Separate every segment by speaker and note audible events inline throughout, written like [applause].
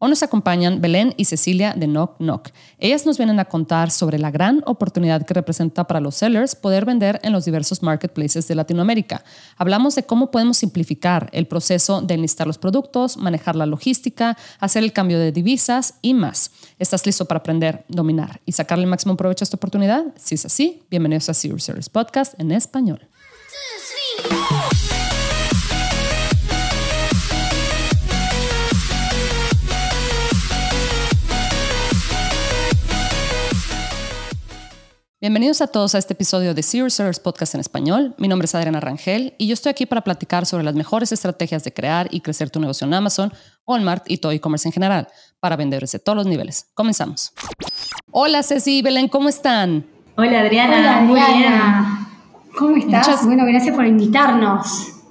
Speaker 1: Hoy nos acompañan Belén y Cecilia de Knock Knock. Ellas nos vienen a contar sobre la gran oportunidad que representa para los sellers poder vender en los diversos marketplaces de Latinoamérica. Hablamos de cómo podemos simplificar el proceso de enlistar los productos, manejar la logística, hacer el cambio de divisas y más. ¿Estás listo para aprender, dominar y sacarle el máximo provecho a esta oportunidad? Si es así, bienvenidos a Serious Sellers Podcast en español. Bienvenidos a todos a este episodio de Serious Sellers Podcast en español. Mi nombre es Adriana Rangel y yo estoy aquí para platicar sobre las mejores estrategias de crear y crecer tu negocio en Amazon, Walmart y todo e-commerce en general para vendedores de todos los niveles. Comenzamos. Hola Ceci y Belén, ¿cómo están?
Speaker 2: Hola Adriana, muy bien.
Speaker 3: ¿Cómo estás? Bueno, gracias por invitarnos.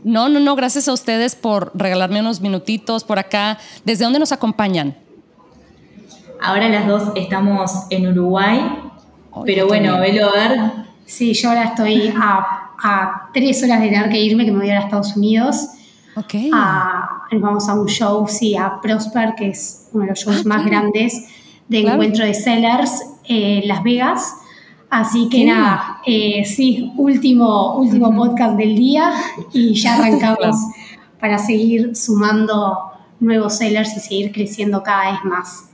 Speaker 1: No, no, no, gracias a ustedes por regalarme unos minutitos por acá. ¿Desde dónde nos acompañan?
Speaker 2: Ahora las dos estamos en Uruguay, pero bueno, velo a ver.
Speaker 3: Sí, yo ahora estoy a, a, tres horas de tener que irme, que me voy a, a Estados Unidos.
Speaker 1: Ok.
Speaker 3: vamos a un show, sí, a Prosper, que es uno de los shows más grandes de encuentro de sellers en Las Vegas. Así que nada, eh, sí, último, último podcast del día y ya arrancamos para seguir sumando nuevos sellers y seguir creciendo cada vez más.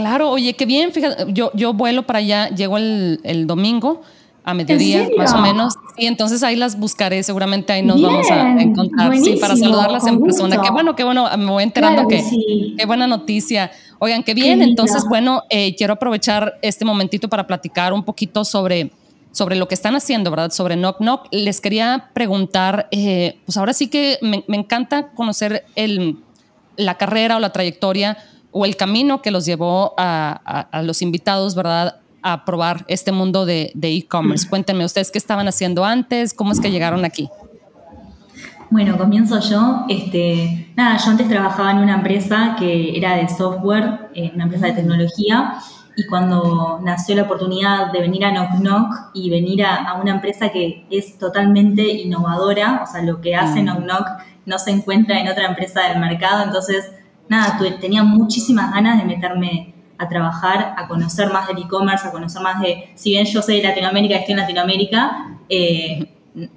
Speaker 1: Claro, oye, qué bien, fíjate, yo, yo vuelo para allá, llego el, el domingo a mediodía, más o menos. Y entonces ahí las buscaré, seguramente ahí nos vamos a encontrar, sí, para saludarlas en persona. Qué bueno, qué bueno, me voy enterando que, qué buena noticia. Oigan, qué bien, entonces, bueno, eh, quiero aprovechar este momentito para platicar un poquito sobre, sobre lo que están haciendo, ¿verdad? Sobre Knock Knock. Les quería preguntar, eh, pues ahora sí que me, me encanta conocer el, la carrera o la trayectoria o el camino que los llevó a, los invitados, ¿verdad? A probar este mundo de e-commerce. Cuéntenme ustedes qué estaban haciendo antes, cómo es que llegaron aquí.
Speaker 2: Bueno, comienzo yo. Este, nada, yo antes trabajaba en una empresa que era de software, en una empresa de tecnología, y cuando nació la oportunidad de venir a Knock Knock y venir a, una empresa que es totalmente innovadora, o sea, lo que hace mm. Knock Knock no se encuentra en otra empresa del mercado, entonces nada, tenía muchísimas ganas de meterme a trabajar, a conocer más del e-commerce, a conocer más de, si bien yo soy de Latinoamérica, estoy en Latinoamérica, eh,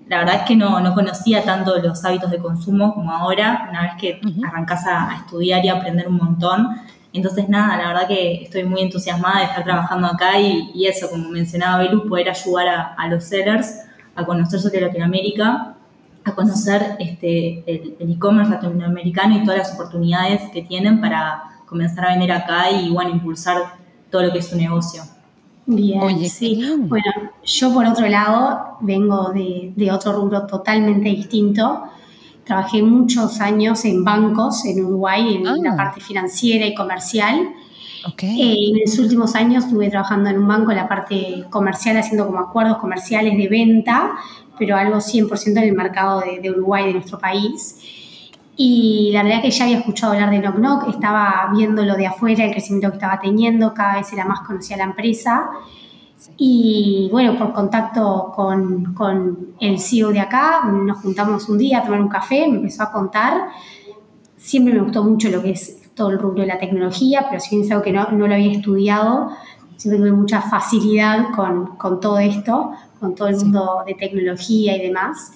Speaker 2: la verdad es que no, no, conocía tanto los hábitos de consumo como ahora, una vez que arrancas a, estudiar y a aprender un montón. Entonces, nada, la verdad que estoy muy entusiasmada de estar trabajando acá y, eso, como mencionaba Belu, poder ayudar a, a los sellers a conocer sobre Latinoamérica a conocer este, el e-commerce latinoamericano y todas las oportunidades que tienen para comenzar a vender acá y bueno, impulsar todo lo que es su negocio.
Speaker 3: Bien, sí. Bueno, yo por otro lado vengo de, de, otro rubro totalmente distinto. Trabajé muchos años en bancos en Uruguay, en la ah. parte financiera y comercial.
Speaker 1: Okay.
Speaker 3: Eh, en los últimos años estuve trabajando en un banco en la parte comercial, haciendo como acuerdos comerciales de venta pero algo 100% en el mercado de, Uruguay, de nuestro país. Y la verdad que ya había escuchado hablar de Knock Knock, estaba viendo lo de afuera, el crecimiento que estaba teniendo, cada vez era más conocida la empresa. Y bueno, por contacto con, con, el CEO de acá, nos juntamos un día a tomar un café, me empezó a contar. Siempre me gustó mucho lo que es todo el rubro de la tecnología, pero si bien es algo que no, no lo había estudiado, siempre tuve mucha facilidad con, con todo esto, con todo el mundo de tecnología y demás.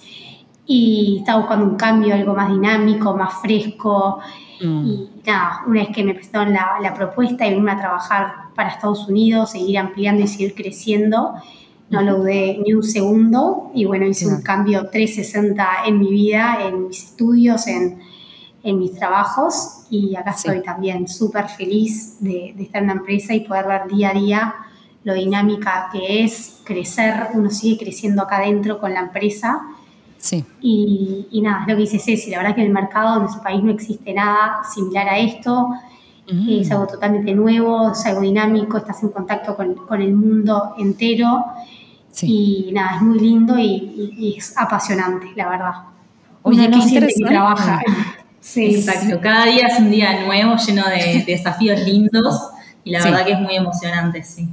Speaker 3: Y estaba buscando un cambio, algo más dinámico, más fresco. Mm. Y nada, una vez que me presentaron la, la propuesta y venirme a trabajar para Estados Unidos, seguir ampliando y seguir creciendo, no lo dudé ni un segundo. Y bueno, hice un cambio 360 en mi vida, en mis estudios, en, en mis trabajos. Y acá estoy también súper feliz de, de estar en una empresa y poder ver día a día lo dinámica que es crecer, uno sigue creciendo acá adentro con la empresa.
Speaker 1: Sí.
Speaker 3: Y, y nada, es lo que dice Ceci, la verdad que en el mercado en nuestro país no existe nada similar a esto, mm. es algo totalmente nuevo, es algo dinámico, estás en contacto con, con el mundo entero y nada, es muy lindo y, es apasionante, la verdad.
Speaker 1: Oye, qué interesante.
Speaker 3: trabaja.
Speaker 2: Sí, Exacto, cada día es un día nuevo, lleno de, [laughs] desafíos lindos y la verdad que es muy emocionante, sí.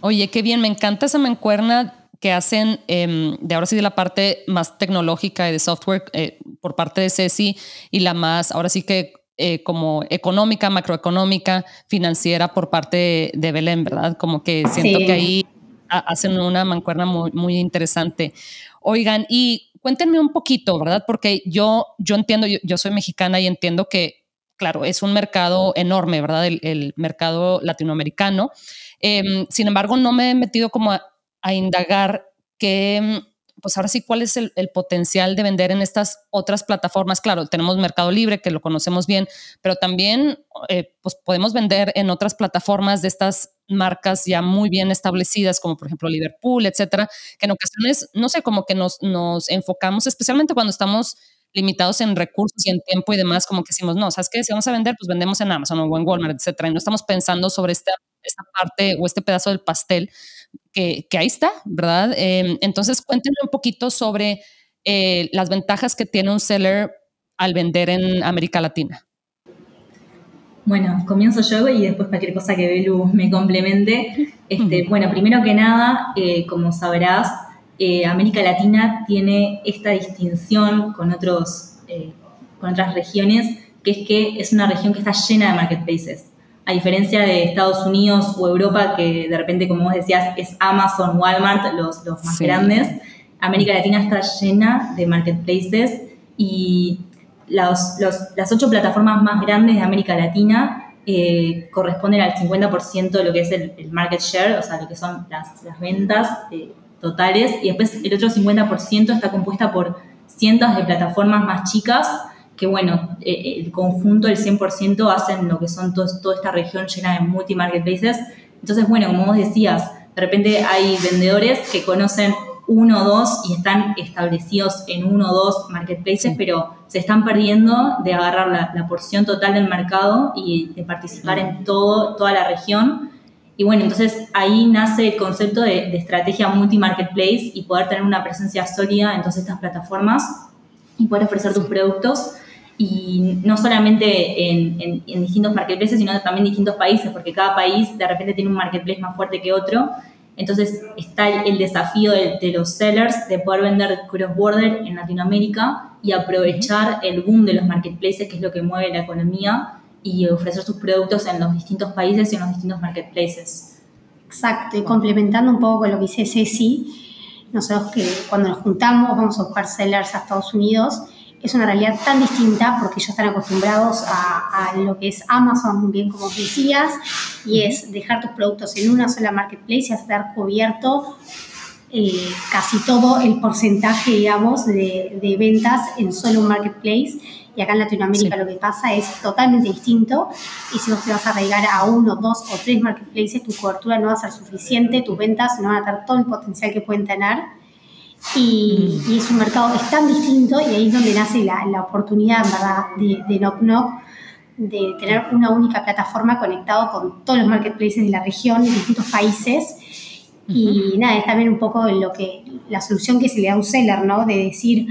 Speaker 1: Oye, qué bien, me encanta esa mancuerna que hacen em, de ahora sí de la parte más tecnológica y de software eh, por parte de Ceci y la más, ahora sí que eh, como económica, macroeconómica, financiera por parte de, Belén, ¿verdad? Como que siento que ahí hacen una mancuerna muy, muy interesante. Oigan, y cuéntenme un poquito, ¿verdad? Porque yo, yo entiendo, yo, soy mexicana y entiendo que, claro, es un mercado enorme, ¿verdad? El, mercado latinoamericano. Em, sin embargo, no me he metido como a, a indagar qué pues ahora sí, ¿cuál es el, potencial de vender en estas otras plataformas? Claro, tenemos Mercado Libre, que lo conocemos bien, pero también eh, pues podemos vender en otras plataformas de estas marcas ya muy bien establecidas, como por ejemplo Liverpool, etcétera, que en ocasiones, no sé, como que nos, nos enfocamos, especialmente cuando estamos limitados en recursos y en tiempo y demás, como que decimos, no, ¿sabes qué? Si vamos a vender, pues vendemos en Amazon o en Walmart, etcétera, y no estamos pensando sobre esta, esta parte o este pedazo del pastel que, ahí está, ¿verdad? Em, entonces, cuéntenme un poquito sobre eh, las ventajas que tiene un seller al vender en América Latina.
Speaker 2: Bueno, comienzo yo y después cualquier cosa que Belu me complemente. Este, Bueno, primero que nada, eh, como sabrás, eh, América Latina tiene esta distinción con, otros, con otras regiones, que es que es una región que está llena de marketplaces a diferencia de Estados Unidos o Europa, que de repente, como vos decías, es Amazon, Walmart, los, los más grandes, América Latina está llena de marketplaces y las ocho plataformas más grandes de América Latina eh, corresponden al 50% de lo que es el, market share, o sea, lo que son las, las ventas eh, totales, y después el otro 50% está compuesta por cientos de plataformas más chicas que bueno, eh, el conjunto, el 100% hacen lo que son toda esta región llena de multi-marketplaces. Entonces, bueno, como vos decías, de repente hay vendedores que conocen uno o dos y están establecidos en uno o dos marketplaces, pero se están perdiendo de agarrar la, porción total del mercado y de participar en todo, toda la región. Y bueno, entonces ahí nace el concepto de, de estrategia multi-marketplace y poder tener una presencia sólida en todas estas plataformas y poder ofrecer tus productos y no solamente en, en, distintos marketplaces, sino también en distintos países, porque cada país de repente tiene un marketplace más fuerte que otro. Entonces está el, desafío de, los sellers de poder vender cross-border en Latinoamérica y aprovechar el boom de los marketplaces, que es lo que mueve la economía, y ofrecer sus productos en los distintos países y en los distintos marketplaces.
Speaker 3: Exacto, y complementando un poco con lo que dice Ceci, nosotros que cuando nos juntamos vamos a buscar sellers a Estados Unidos, es una realidad tan distinta porque ellos están acostumbrados a, lo que es Amazon, bien como decías, y es dejar tus productos en una sola marketplace y estar cubierto eh, casi todo el porcentaje, digamos, de, ventas en solo un marketplace. Y acá en Latinoamérica lo que pasa es totalmente distinto. Y si vos te vas a arraigar a uno, dos o tres marketplaces, tu cobertura no va a ser suficiente, tus ventas no van a tener todo el potencial que pueden tener. Y, es un mercado es tan distinto y ahí es donde nace la, la oportunidad, ¿verdad?, de, de Knock Knock, de tener una única plataforma conectado con todos los marketplaces de la región, de distintos países. Y nada, es también un poco lo que, la solución que se le da a un seller, ¿no? De decir,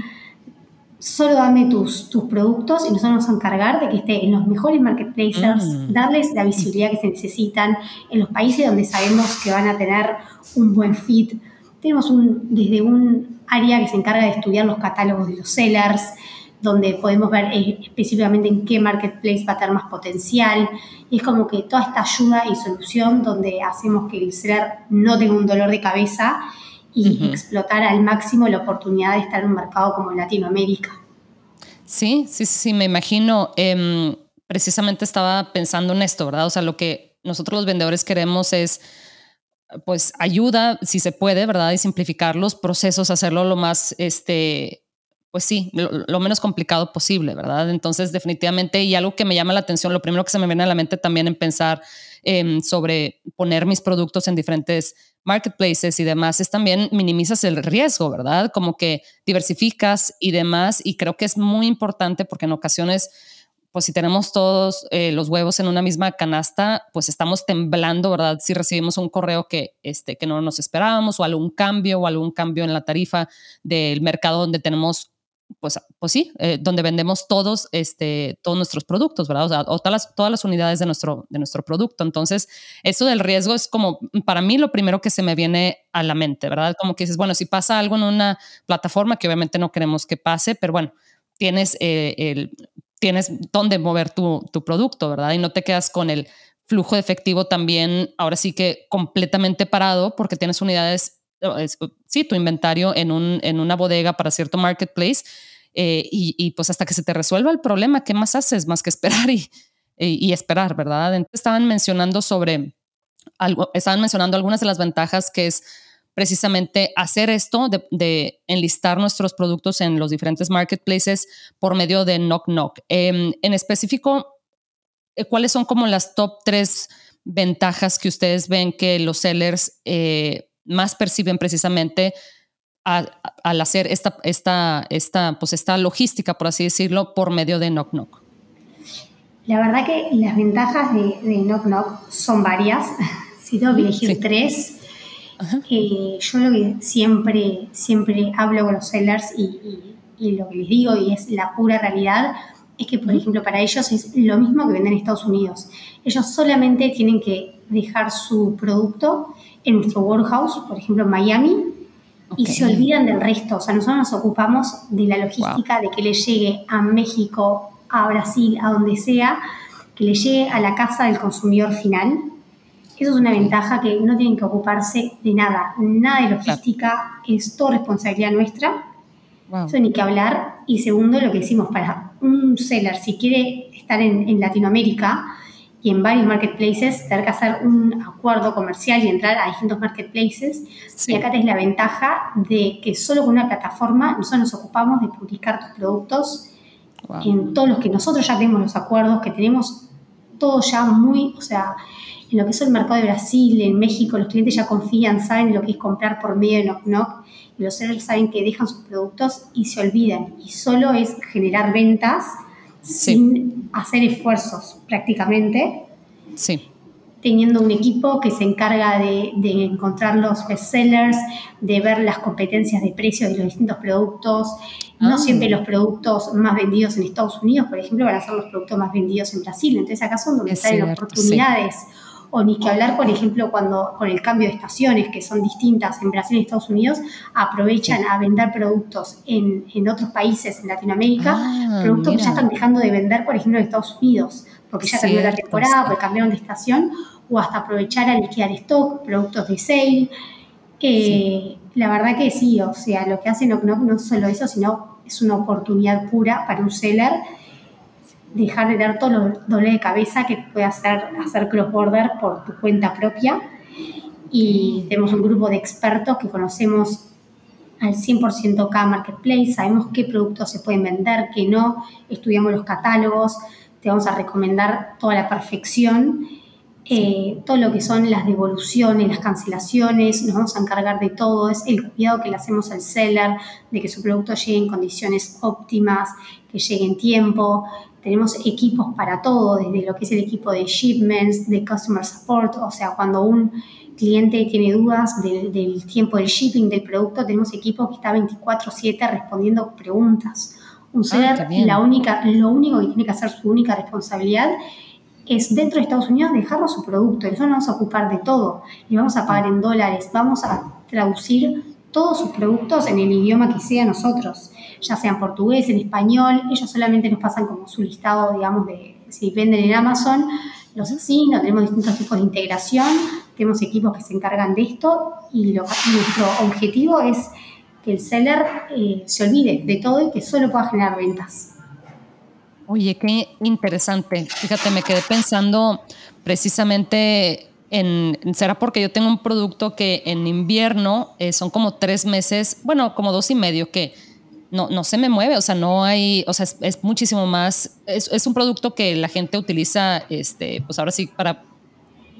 Speaker 3: solo dame tus, tus productos y nosotros nos vamos a encargar de que esté en los mejores marketplaces, mm. darles la visibilidad que se necesitan en los países donde sabemos que van a tener un buen fit tenemos un, desde un área que se encarga de estudiar los catálogos de los sellers, donde podemos ver eh, específicamente en qué marketplace va a tener más potencial. Y es como que toda esta ayuda y solución donde hacemos que el seller no tenga un dolor de cabeza y explotar al máximo la oportunidad de estar en un mercado como Latinoamérica.
Speaker 1: Sí, sí, sí, me imagino. Em, precisamente estaba pensando en esto, ¿verdad? O sea, lo que nosotros los vendedores queremos es pues ayuda, si se puede, ¿verdad? Y simplificar los procesos, hacerlo lo más, este, pues sí, lo, menos complicado posible, ¿verdad? Entonces, definitivamente, y algo que me llama la atención, lo primero que se me viene a la mente también en pensar em, sobre poner mis productos en diferentes marketplaces y demás, es también minimizas el riesgo, ¿verdad? Como que diversificas y demás, y creo que es muy importante porque en ocasiones pues si tenemos todos eh, los huevos en una misma canasta, pues estamos temblando, ¿verdad? Si recibimos un correo que, este, que no nos esperábamos o algún cambio o algún cambio en la tarifa del mercado donde tenemos, pues, pues sí, eh, donde vendemos todos, este, todos nuestros productos, ¿verdad? O, todas, las, todas las unidades de nuestro, de nuestro producto. Entonces, eso del riesgo es como, para mí, lo primero que se me viene a la mente, ¿verdad? Como que dices, bueno, si pasa algo en una plataforma, que obviamente no queremos que pase, pero bueno, tienes eh, el tienes dónde mover tu, tu producto, ¿verdad? Y no te quedas con el flujo de efectivo también, ahora sí que completamente parado porque tienes unidades, sí, tu inventario en, un, en una bodega para cierto marketplace eh, y, pues hasta que se te resuelva el problema, ¿qué más haces más que esperar y, y, esperar, verdad? Estaban mencionando sobre, algo, estaban mencionando algunas de las ventajas que es precisamente hacer esto de, enlistar nuestros productos en los diferentes marketplaces por medio de Knock Knock. Em, en específico, eh, ¿cuáles son como las top tres ventajas que ustedes ven que los sellers eh, más perciben precisamente al hacer esta, esta, esta, pues esta logística, por así decirlo, por medio de Knock Knock?
Speaker 3: La verdad que las ventajas de, de Knock Knock son varias. [laughs] Si tengo que elegir tres, eh, yo lo que siempre, siempre hablo con los sellers y, y, lo que les digo, y es la pura realidad, es que, por ejemplo, para ellos es lo mismo que vender en Estados Unidos. Ellos solamente tienen que dejar su producto en nuestro warehouse, por ejemplo, en Miami, y se olvidan del resto. O sea, nosotros nos ocupamos de la logística de que le llegue a México, a Brasil, a donde sea, que le llegue a la casa del consumidor final. Eso es una ventaja que no tienen que ocuparse de nada. Nada de logística es todo responsabilidad nuestra. Eso ni que hablar. Y segundo, lo que decimos, para un seller, si quiere estar en, Latinoamérica y en varios marketplaces, tener que hacer un acuerdo comercial y entrar a distintos marketplaces. Y acá tenés la ventaja de que solo con una plataforma nosotros nos ocupamos de publicar tus productos en todos los que nosotros ya tenemos los acuerdos, que tenemos todo ya muy, o sea, en lo que es el mercado de Brasil, en México, los clientes ya confían, saben lo que es comprar por medio de Knock Knock y los sellers saben que dejan sus productos y se olvidan. Y solo es generar ventas sin hacer esfuerzos prácticamente.
Speaker 1: Sí.
Speaker 3: Teniendo un equipo que se encarga de, encontrar los bestsellers, de ver las competencias de precios de los distintos productos. No ah. siempre los productos más vendidos en Estados Unidos, por ejemplo, van a ser los productos más vendidos en Brasil. Entonces acá son donde salen oportunidades o ni que hablar, por ejemplo, cuando con el cambio de estaciones, que son distintas en Brasil y Estados Unidos, aprovechan a vender productos en, en, otros países en Latinoamérica, ah, productos que ya están dejando de vender, por ejemplo, en Estados Unidos, porque ya cambió la temporada, porque cambiaron de estación, o hasta aprovechar a liquidar stock, productos de sale. Eh, la verdad que sí, o sea, lo que hace no, no, no solo eso, sino es una oportunidad pura para un seller dejar de dar todo los dolor de cabeza que puede hacer hacer cross-border por tu cuenta propia. Y tenemos un grupo de expertos que conocemos al 100% cada marketplace, sabemos qué productos se pueden vender, qué no, estudiamos los catálogos, te vamos a recomendar toda la perfección, eh, todo lo que son las devoluciones, las cancelaciones, nos vamos a encargar de todo, es el cuidado que le hacemos al seller, de que su producto llegue en condiciones óptimas, que llegue en tiempo, tenemos equipos para todo, desde lo que es el equipo de shipments, de customer support, o sea, cuando un cliente tiene dudas del, tiempo del shipping del producto, tenemos equipo que está 24/7 respondiendo preguntas. Un ah, la única, lo único que tiene que hacer su única responsabilidad es dentro de Estados Unidos dejarnos su producto. Nosotros nos vamos a ocupar de todo. Le vamos a pagar en dólares, vamos a traducir todos sus productos en el idioma que sea nosotros ya sea en portugués, en español, ellos solamente nos pasan como su listado, digamos, de si venden en Amazon, los no tenemos distintos tipos de integración, tenemos equipos que se encargan de esto y nuestro objetivo es que el seller eh, se olvide de todo y que solo pueda generar ventas.
Speaker 1: Oye, qué interesante. Fíjate, me quedé pensando precisamente en, será porque yo tengo un producto que en invierno eh, son como tres meses, bueno, como dos y medio que no, no se me mueve, o sea, no hay, o sea, es, muchísimo más, es, un producto que la gente utiliza, este, pues ahora sí, para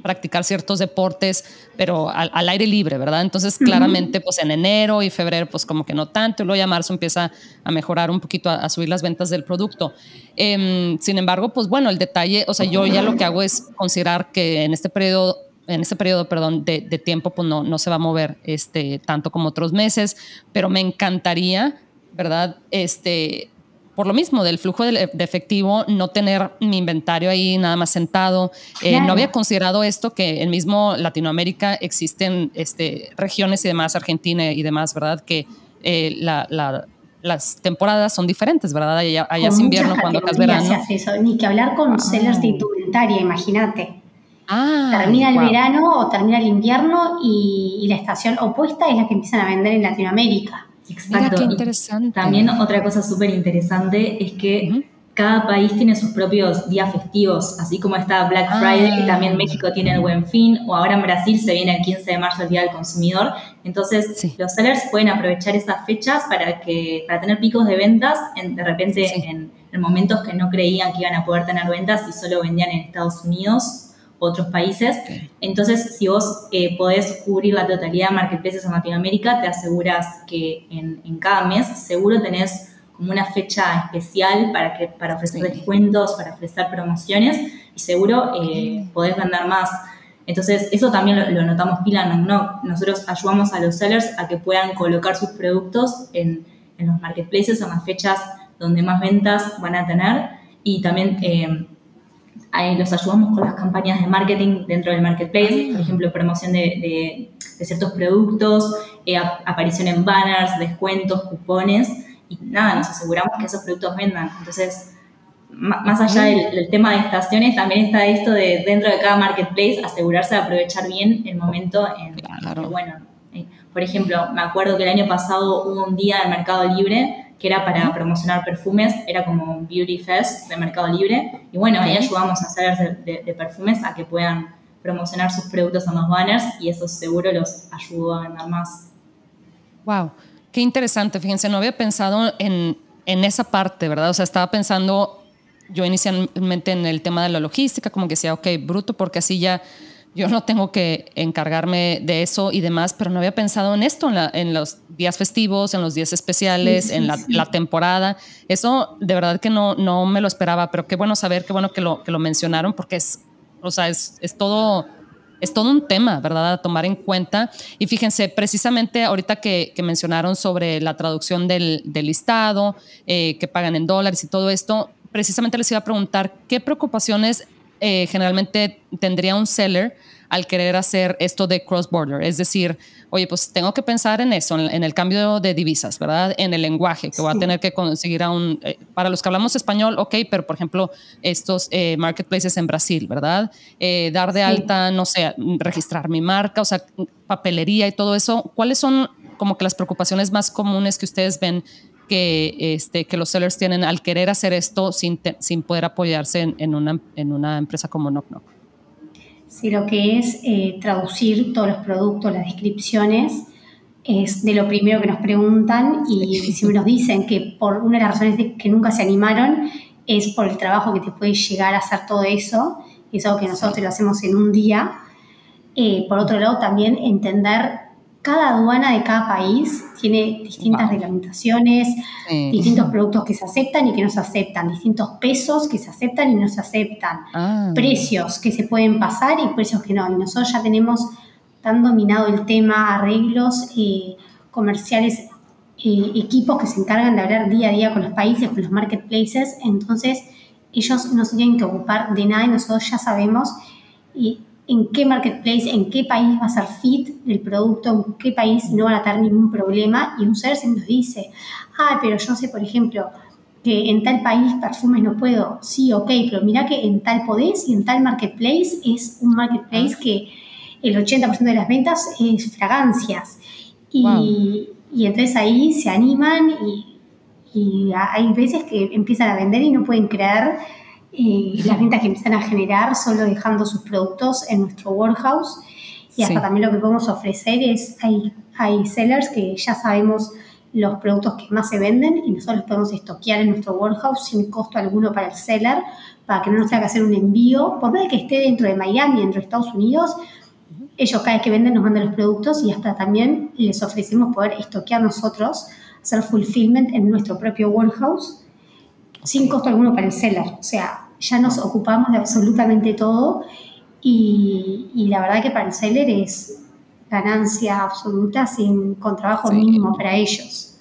Speaker 1: practicar ciertos deportes, pero al, aire libre, ¿verdad? Entonces, claramente, pues en enero y febrero, pues como que no tanto, y luego ya marzo empieza a mejorar un poquito, a, subir las ventas del producto. Em, sin embargo, pues bueno, el detalle, o sea, yo ya lo que hago es considerar que en este periodo en este periodo, perdón, de, de, tiempo, pues no, no se va a mover este, tanto como otros meses, pero me encantaría ¿verdad? Este, por lo mismo, del flujo de, efectivo, no tener mi inventario ahí nada más sentado. Eh, no había considerado esto, que en mismo Latinoamérica existen este, regiones y demás, Argentina y demás, ¿verdad? Que eh, la, las temporadas son diferentes, ¿verdad? Allá, es invierno cuando acá es verano.
Speaker 3: Ni que hablar con ah. sellers de indumentaria, imagínate. Ah, termina el verano o termina el invierno y, la estación opuesta es la que empiezan a vender en Latinoamérica.
Speaker 2: Exacto. qué interesante. también otra cosa súper interesante es que cada país tiene sus propios días festivos, así como está Black ah. Friday, también México tiene el Buen Fin, o ahora en Brasil se viene el 15 de marzo el Día del Consumidor. Entonces, los sellers pueden aprovechar esas fechas para, que, para tener picos de ventas en, de repente en, momentos que no creían que iban a poder tener ventas y solo vendían en Estados Unidos otros países. Entonces, si vos eh, podés cubrir la totalidad de marketplaces en Latinoamérica, te aseguras que en, en cada mes seguro tenés como una fecha especial para, que, para ofrecer descuentos, para ofrecer promociones y seguro eh, podés vender más. Entonces, eso también lo, notamos pila. En no Nosotros ayudamos a los sellers a que puedan colocar sus productos en, en los marketplaces en las fechas donde más ventas van a tener. Y también eh, ahí los ayudamos con las campañas de marketing dentro del marketplace, por ejemplo, promoción de, de, ciertos productos, eh, aparición en banners, descuentos, cupones y nada, nos aseguramos que esos productos vendan. Entonces, más allá del, tema de estaciones, también está esto de dentro de cada marketplace asegurarse de aprovechar bien el momento en claro. bueno. Eh, por ejemplo, me acuerdo que el año pasado hubo un día en Mercado Libre que era para promocionar perfumes, era como un Beauty Fest de Mercado Libre. Y bueno, ahí ayudamos a hacer de, perfumes a que puedan promocionar sus productos en los banners y eso seguro los ayudó a vender más.
Speaker 1: Wow. Qué interesante, fíjense, no había pensado en, en esa parte, ¿verdad? O sea, estaba pensando yo inicialmente en el tema de la logística, como que decía, ok, bruto, porque así ya yo no tengo que encargarme de eso y demás, pero no había pensado en esto, en, en los días festivos, en los días especiales, en la, la, temporada. Eso de verdad que no, no me lo esperaba, pero qué bueno saber, qué bueno que lo, que lo mencionaron, porque es, o sea, es, es todo es todo un tema, ¿verdad? A tomar en cuenta. Y fíjense, precisamente ahorita que, mencionaron sobre la traducción del, listado, eh, que pagan en dólares y todo esto, precisamente les iba a preguntar qué preocupaciones eh, generalmente tendría un seller al querer hacer esto de cross-border. Es decir, oye, pues tengo que pensar en eso, en, el cambio de divisas, ¿verdad? En el lenguaje, que voy a tener que conseguir a un... Eh, para los que hablamos español, ok, pero por ejemplo, estos eh, marketplaces en Brasil, ¿verdad? Eh, dar de alta, no sé, registrar mi marca, o sea, papelería y todo eso. ¿Cuáles son como que las preocupaciones más comunes que ustedes ven que, este, que los sellers tienen al querer hacer esto sin, sin poder apoyarse en, una, en una empresa como Knock Knock?
Speaker 3: si lo que es eh, traducir todos los productos, las descripciones, es de lo primero que nos preguntan y si nos dicen que por una de las razones de que nunca se animaron es por el trabajo que te puede llegar a hacer todo eso, y es algo que nosotros lo hacemos en un día. Eh, por otro lado, también entender cada aduana de cada país tiene distintas reglamentaciones, distintos productos que se aceptan y que no se aceptan, distintos pesos que se aceptan y no se aceptan, ah. precios que se pueden pasar y precios que no. Y nosotros ya tenemos tan dominado el tema, arreglos eh, comerciales, eh, equipos que se encargan de hablar día a día con los países, con los marketplaces, entonces ellos no se tienen que ocupar de nada y nosotros ya sabemos y en qué marketplace, en qué país va a ser fit el producto, en qué país no van a tener ningún problema. Y un ser se nos dice, ah, pero yo sé, por ejemplo, que en tal país perfumes no puedo. Sí, ok, pero mira que en tal podés y en tal marketplace es un marketplace que el 80% de las ventas es fragancias. Y, y entonces ahí se animan y, y hay veces que empiezan a vender y no pueden creer y las ventas que empiezan a generar solo dejando sus productos en nuestro warehouse. Y hasta también lo que podemos ofrecer es, hay, hay sellers que ya sabemos los productos que más se venden y nosotros los podemos estoquear en nuestro warehouse sin costo alguno para el seller, para que no nos tenga que hacer un envío, por más que esté dentro de Miami, dentro de Estados Unidos, ellos cada vez que venden nos mandan los productos y hasta también les ofrecemos poder estoquear nosotros, hacer fulfillment en nuestro propio warehouse sin costo alguno para el seller. O sea, ya nos ocupamos de absolutamente todo y, la verdad que para el seller es ganancia absoluta sin, con trabajo mínimo para ellos.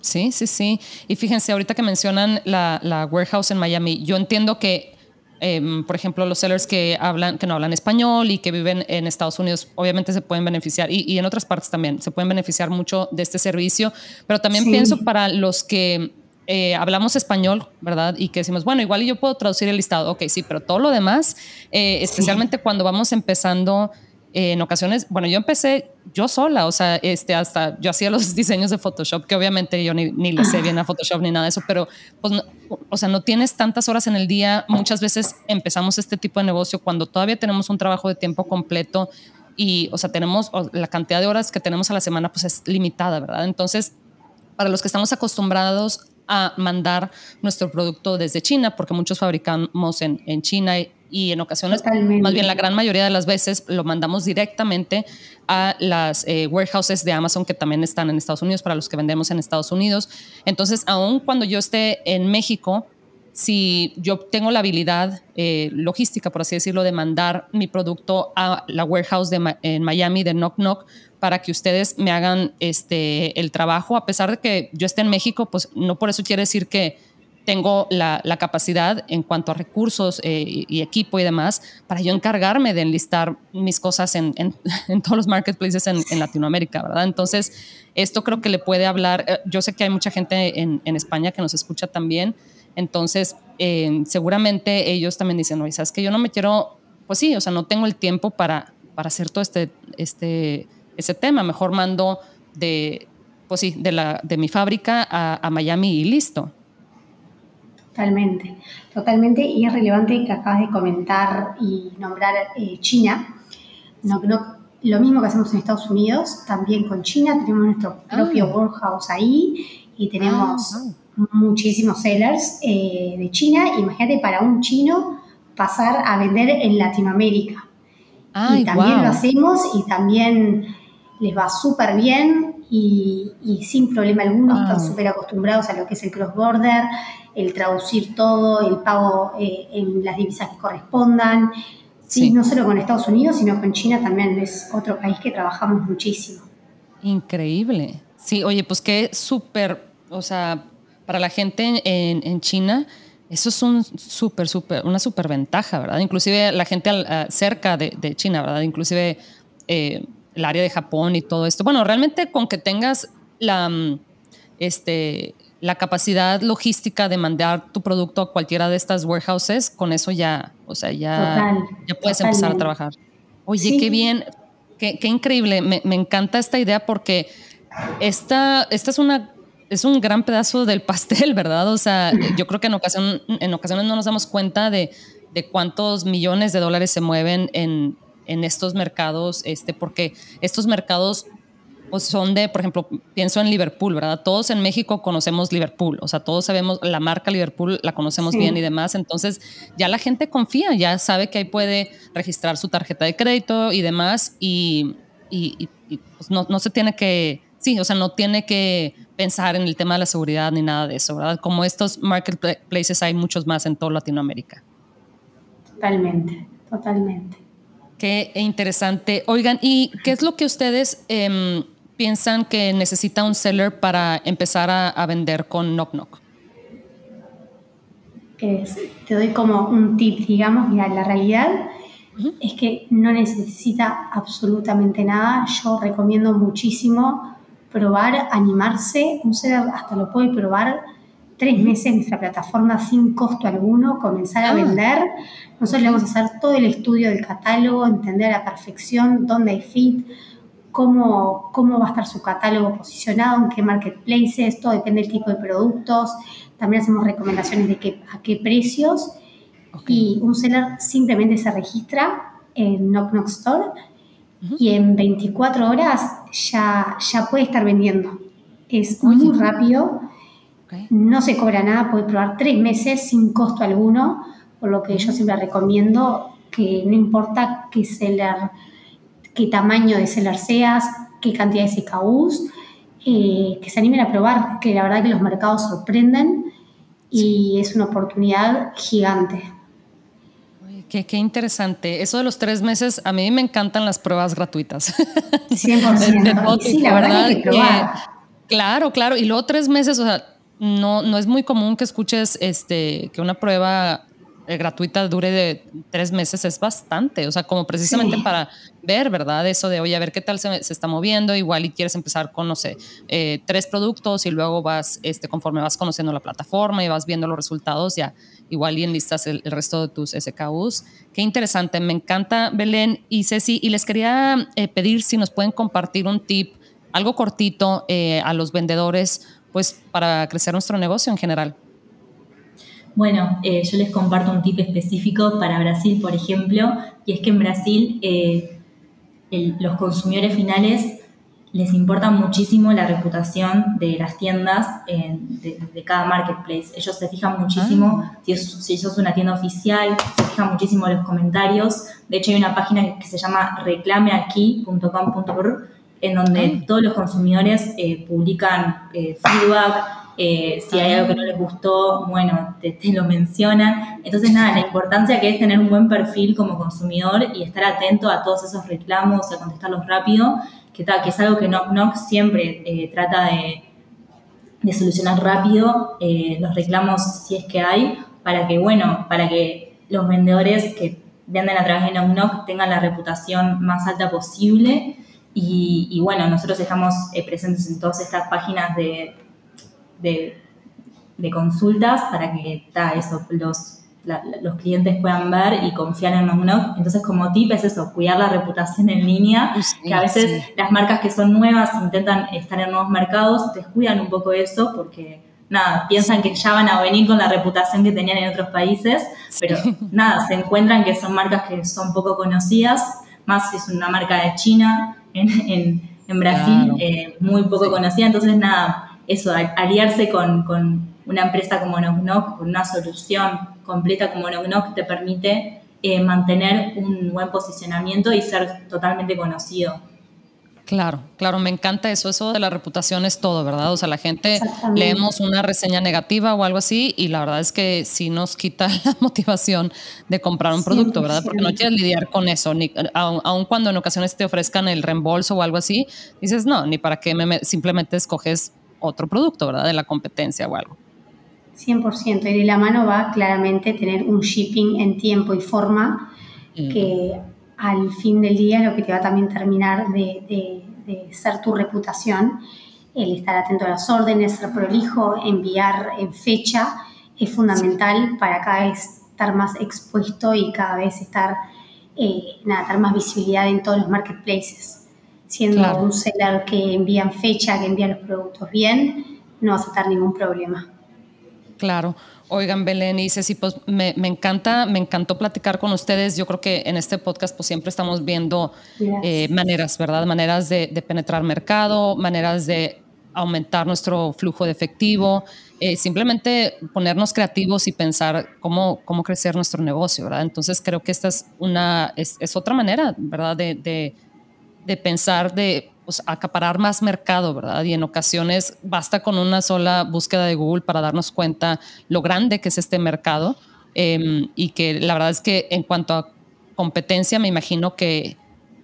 Speaker 1: Sí, sí, sí. Y fíjense, ahorita que mencionan la, la, warehouse en Miami, yo entiendo que em, por ejemplo, los sellers que hablan, que no hablan español y que viven en Estados Unidos, obviamente se pueden beneficiar y, en otras partes también se pueden beneficiar mucho de este servicio. Pero también pienso para los que eh, hablamos español, ¿verdad? Y que decimos, bueno, igual yo puedo traducir el listado. Ok, sí, pero todo lo demás, eh, especialmente cuando vamos empezando en ocasiones, bueno, yo empecé yo sola, o sea, este, hasta yo hacía los [laughs] diseños de Photoshop, que obviamente yo ni, ni le sé bien a Photoshop ni nada de eso, pero pues, o sea, no tienes tantas horas en el día. Muchas veces empezamos este tipo de negocio cuando todavía tenemos un trabajo de tiempo completo y, o sea, tenemos la cantidad de horas que tenemos a la semana, pues es limitada, ¿verdad? Entonces, para los que estamos acostumbrados a mandar nuestro producto desde China, porque muchos fabricamos en, en China y en ocasiones, más bien la gran mayoría de las veces, lo mandamos directamente a las eh, warehouses de Amazon que también están en Estados Unidos, para los que vendemos en Estados Unidos. Entonces, aun cuando yo esté en México, si yo tengo la habilidad eh, logística, por así decirlo, de mandar mi producto a la warehouse de, en Miami de Knock Knock para que ustedes me hagan este, el trabajo, a pesar de que yo esté en México, pues no por eso quiere decir que tengo la, capacidad en cuanto a recursos eh, y, equipo y demás para yo encargarme de enlistar mis cosas en, [laughs] todos los marketplaces en, Latinoamérica, ¿verdad? Entonces, esto creo que le puede hablar, eh, yo sé que hay mucha gente en, España que nos escucha también, entonces eh, seguramente ellos también dicen, oye, ¿sabes que Yo no me quiero, pues sí, o sea, no tengo el tiempo para, para hacer todo este, este, ese tema, mejor mando de, pues sí, de, la, de mi fábrica a, a Miami y listo.
Speaker 3: Totalmente, totalmente. Y es relevante que acabas de comentar y nombrar eh, China. No, lo mismo que hacemos en Estados Unidos, también con China. Tenemos nuestro propio ah. warehouse ahí y tenemos ah, muchísimos sellers eh, de China. Imagínate para un chino pasar a vender en Latinoamérica. y también lo hacemos y también les va súper bien y, sin problema alguno, están súper acostumbrados a lo que es el cross-border, el traducir todo, el pago eh, en las divisas que correspondan. Sí, no solo con Estados Unidos, sino con China también es otro país que trabajamos muchísimo.
Speaker 1: Increíble. Sí, oye, pues qué súper, o sea, para la gente en, China, eso es un súper, súper, una súper ventaja, ¿verdad? Inclusive la gente cerca de, China, ¿verdad? Inclusive eh, el área de Japón y todo esto. Bueno, realmente con que tengas la, mm, este, la capacidad logística de mandar tu producto a cualquiera de estas warehouses, con eso ya, o sea, ya, ya puedes empezar a trabajar. Oye, qué bien, qué, qué increíble. Me, me, encanta esta idea porque esta, esta es una es un gran pedazo del pastel, ¿verdad? O sea, yo creo que en, ocasión, en ocasiones no nos damos cuenta de, de cuántos millones de dólares se mueven en, en estos mercados, este, porque estos mercados pues son de, por ejemplo, pienso en Liverpool, ¿verdad? Todos en México conocemos Liverpool, o sea, todos sabemos la marca Liverpool, la conocemos bien y demás, entonces ya la gente confía, ya sabe que ahí puede registrar su tarjeta de crédito y demás y, y, pues no, no, se tiene que, sí, o sea, no tiene que pensar en el tema de la seguridad ni nada de eso, ¿verdad? Como estos marketplaces hay muchos más en toda Latinoamérica.
Speaker 3: Totalmente, totalmente.
Speaker 1: Qué interesante. Oigan, ¿y qué es lo que ustedes em, piensan que necesita un seller para empezar a, vender con Knock Knock?
Speaker 3: te doy como un tip, digamos, mira, la realidad es que no necesita absolutamente nada. Yo recomiendo muchísimo probar, animarse. Un seller hasta lo puede probar tres meses en nuestra plataforma sin costo alguno, comenzar a ah. vender. Nosotros le vamos a hacer todo el estudio del catálogo, entender a la perfección dónde hay fit, cómo, cómo va a estar su catálogo posicionado, en qué marketplaces, todo depende del tipo de productos. También hacemos recomendaciones de qué, a qué precios. Y un seller simplemente se registra en Knock Knock Store y en 24 horas ya, ya puede estar vendiendo. Es muy rápido. No se cobra nada, puedes probar tres meses sin costo alguno, por lo que yo siempre recomiendo que no importa qué seller, qué tamaño de seller seas, qué cantidad de SKUs, eh, que se animen a probar, que la verdad que los mercados sorprenden y es una oportunidad gigante.
Speaker 1: Qué, qué, interesante. Eso de los tres meses, a mí me encantan las pruebas gratuitas. [laughs]
Speaker 3: 100%. sí, la verdad, que probar.
Speaker 1: claro, claro. Y luego tres meses, o sea, no, no es muy común que escuches este, que una prueba gratuita dure de tres meses es bastante, o sea, como precisamente para ver, ¿verdad? Eso de, oye, a ver qué tal se, está moviendo, igual y quieres empezar con, no sé, eh, tres productos y luego vas, este, conforme vas conociendo la plataforma y vas viendo los resultados, ya igual y enlistas el, el resto de tus SKUs. Qué interesante, me encanta Belén y Ceci, y les quería eh, pedir si nos pueden compartir un tip, algo cortito a los vendedores, pues para crecer nuestro negocio en general.
Speaker 2: Bueno, eh, yo les comparto un tip específico para Brasil, por ejemplo, y es que en Brasil eh, los consumidores finales les importa muchísimo la reputación de las tiendas de, cada marketplace. Ellos se fijan muchísimo ah. si, si, sos una tienda oficial, se fijan muchísimo los comentarios. De hecho, hay una página que se llama reclameaquí.com.br en donde todos los consumidores eh, publican feedback, eh, si hay algo que no les gustó, bueno, te, lo mencionan. Entonces, nada, la importancia que es tener un buen perfil como consumidor y estar atento a todos esos reclamos, a contestarlos rápido, que, que es algo que Knock Knock siempre eh, trata de, solucionar rápido eh, los reclamos si es que hay, para que, bueno, para que los vendedores que venden a través de Knock Knock tengan la reputación más alta posible. Y, bueno, nosotros estamos presentes en todas estas páginas de, de, consultas para que eso, los, los clientes puedan ver y confiar en Knock Entonces, como tip es eso, cuidar la reputación en línea, que a veces las marcas que son nuevas intentan estar en nuevos mercados, descuidan un poco eso porque nada, piensan que ya van a venir con la reputación que tenían en otros países, pero nada, se encuentran que son marcas que son poco conocidas, más si es una marca de China, en, Brasil, eh, muy poco conocida, entonces nada, eso, aliarse con, una empresa como Knock con una solución completa como Knock te permite eh, mantener un buen posicionamiento y ser totalmente conocido.
Speaker 1: Claro, claro, me encanta eso. Eso de la reputación es todo, ¿verdad? O sea, la gente leemos una reseña negativa o algo así y la verdad es que sí nos quita [laughs] la motivación de comprar un producto, ¿verdad? Porque no quieres lidiar con eso, ni aun, cuando en ocasiones te ofrezcan el reembolso o algo así, dices, no, ni para qué me, simplemente escoges otro producto, ¿verdad? De la competencia o algo.
Speaker 3: 100%. Y de la mano va claramente tener un shipping en tiempo y forma que al fin del día lo que te va a también terminar de, ser tu reputación, el estar atento a las órdenes, ser prolijo, enviar en fecha, es fundamental para cada vez estar más expuesto y cada vez estar, eh, nada, dar más visibilidad en todos los marketplaces siendo un seller que envía en fecha, que envía los productos bien, no vas a tener ningún problema.
Speaker 1: Claro. Oigan, Belén y Ceci, pues me, encanta, me encantó platicar con ustedes. Yo creo que en este podcast pues siempre estamos viendo eh, maneras, ¿verdad? Maneras de, penetrar mercado, maneras de aumentar nuestro flujo de efectivo, eh, simplemente ponernos creativos y pensar cómo, cómo crecer nuestro negocio, ¿verdad? Entonces creo que esta es una, es, otra manera, ¿verdad? de de pensar de pues, acaparar más mercado, ¿verdad? Y en ocasiones basta con una sola búsqueda de Google para darnos cuenta lo grande que es este mercado em, y que la verdad es que en cuanto a competencia me imagino que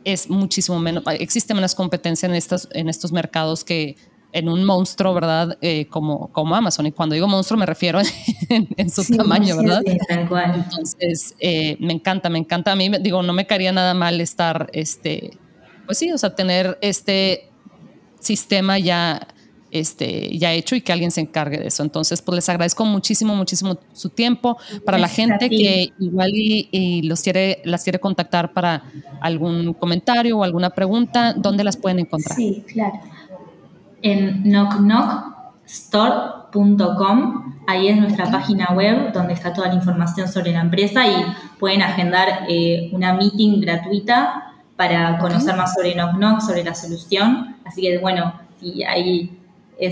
Speaker 1: es muchísimo menos, existe menos competencia en estos, en estos mercados que en un monstruo, ¿verdad? Eh, como, como Amazon. Y cuando digo monstruo me refiero [laughs] en, su tamaño, ¿verdad? Sí, tal cual. Entonces, eh, me encanta, me encanta. A mí, digo, no me caería nada mal estar, este, pues sí, o sea, tener este sistema ya, este, ya hecho y que alguien se encargue de eso. Entonces, pues les agradezco muchísimo, muchísimo su tiempo. Para la gente que igual y, los quiere, las quiere contactar para algún comentario o alguna pregunta, ¿dónde las pueden encontrar?
Speaker 3: Sí, claro.
Speaker 2: En knockknockstore.com, ahí es nuestra página web donde está toda la información sobre la empresa y pueden agendar eh, una meeting gratuita para conocer más sobre Knock Knock, sobre la solución. Así que, bueno, si hay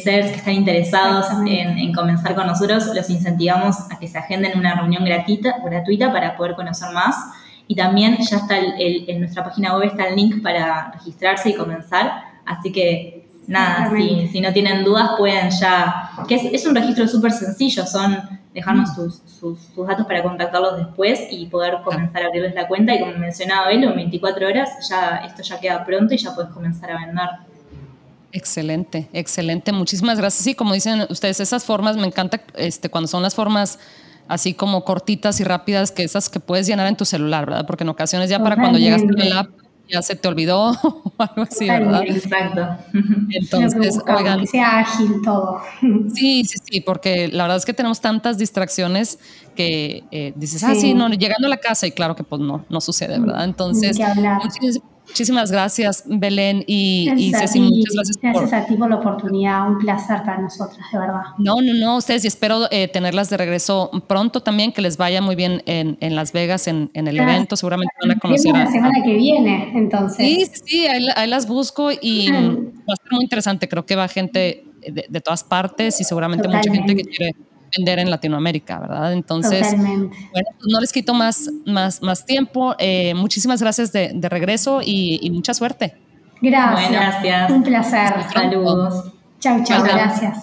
Speaker 2: seres que están interesados en, comenzar con nosotros, los incentivamos a que se agenden una reunión gratuita, gratuita para poder conocer más. Y también ya está el, en nuestra página web está el link para registrarse y comenzar. Así que nada, si, si, no tienen dudas pueden ya, que es, es un registro súper sencillo, son dejarnos sus, sus, datos para contactarlos después y poder comenzar a abrirles la cuenta. Y como mencionaba él, en 24 horas ya esto ya queda pronto y ya puedes comenzar a vender.
Speaker 1: Excelente, excelente. Muchísimas gracias. Sí, como dicen ustedes, esas formas me encanta este, cuando son las formas así como cortitas y rápidas que esas que puedes llenar en tu celular, ¿verdad? Porque en ocasiones ya para cuando llegaste al app ya se te olvidó [laughs] o algo así, ¿verdad?
Speaker 2: Exacto.
Speaker 3: Entonces, oigan. Que sea ágil todo. [laughs]
Speaker 1: Sí, sí, sí, porque la verdad es que tenemos tantas distracciones que eh, dices, ah, sí, no, llegando a la casa y claro que pues no, no sucede, ¿verdad? Entonces, Muchísimas gracias, Belén y, y Ceci.
Speaker 3: Muchas gracias. Gracias a ti por la oportunidad. Un placer para nosotras, de verdad.
Speaker 1: No, no, no, ustedes y espero eh, tenerlas de regreso pronto también, que les vaya muy bien en, en Las Vegas, en, en el evento. Seguramente van a conocer.
Speaker 3: La semana que viene, entonces.
Speaker 1: Sí, sí, sí ahí, las busco y va a ser muy interesante. Creo que va gente de, de todas partes y seguramente mucha gente que quiere vender en Latinoamérica, ¿verdad? Entonces, bueno, pues no les quito más, más, más tiempo. Eh, muchísimas gracias de, de regreso y, y, mucha suerte.
Speaker 3: Gracias.
Speaker 2: gracias.
Speaker 3: Un placer.
Speaker 2: Saludos.
Speaker 3: Chao, chao. Gracias.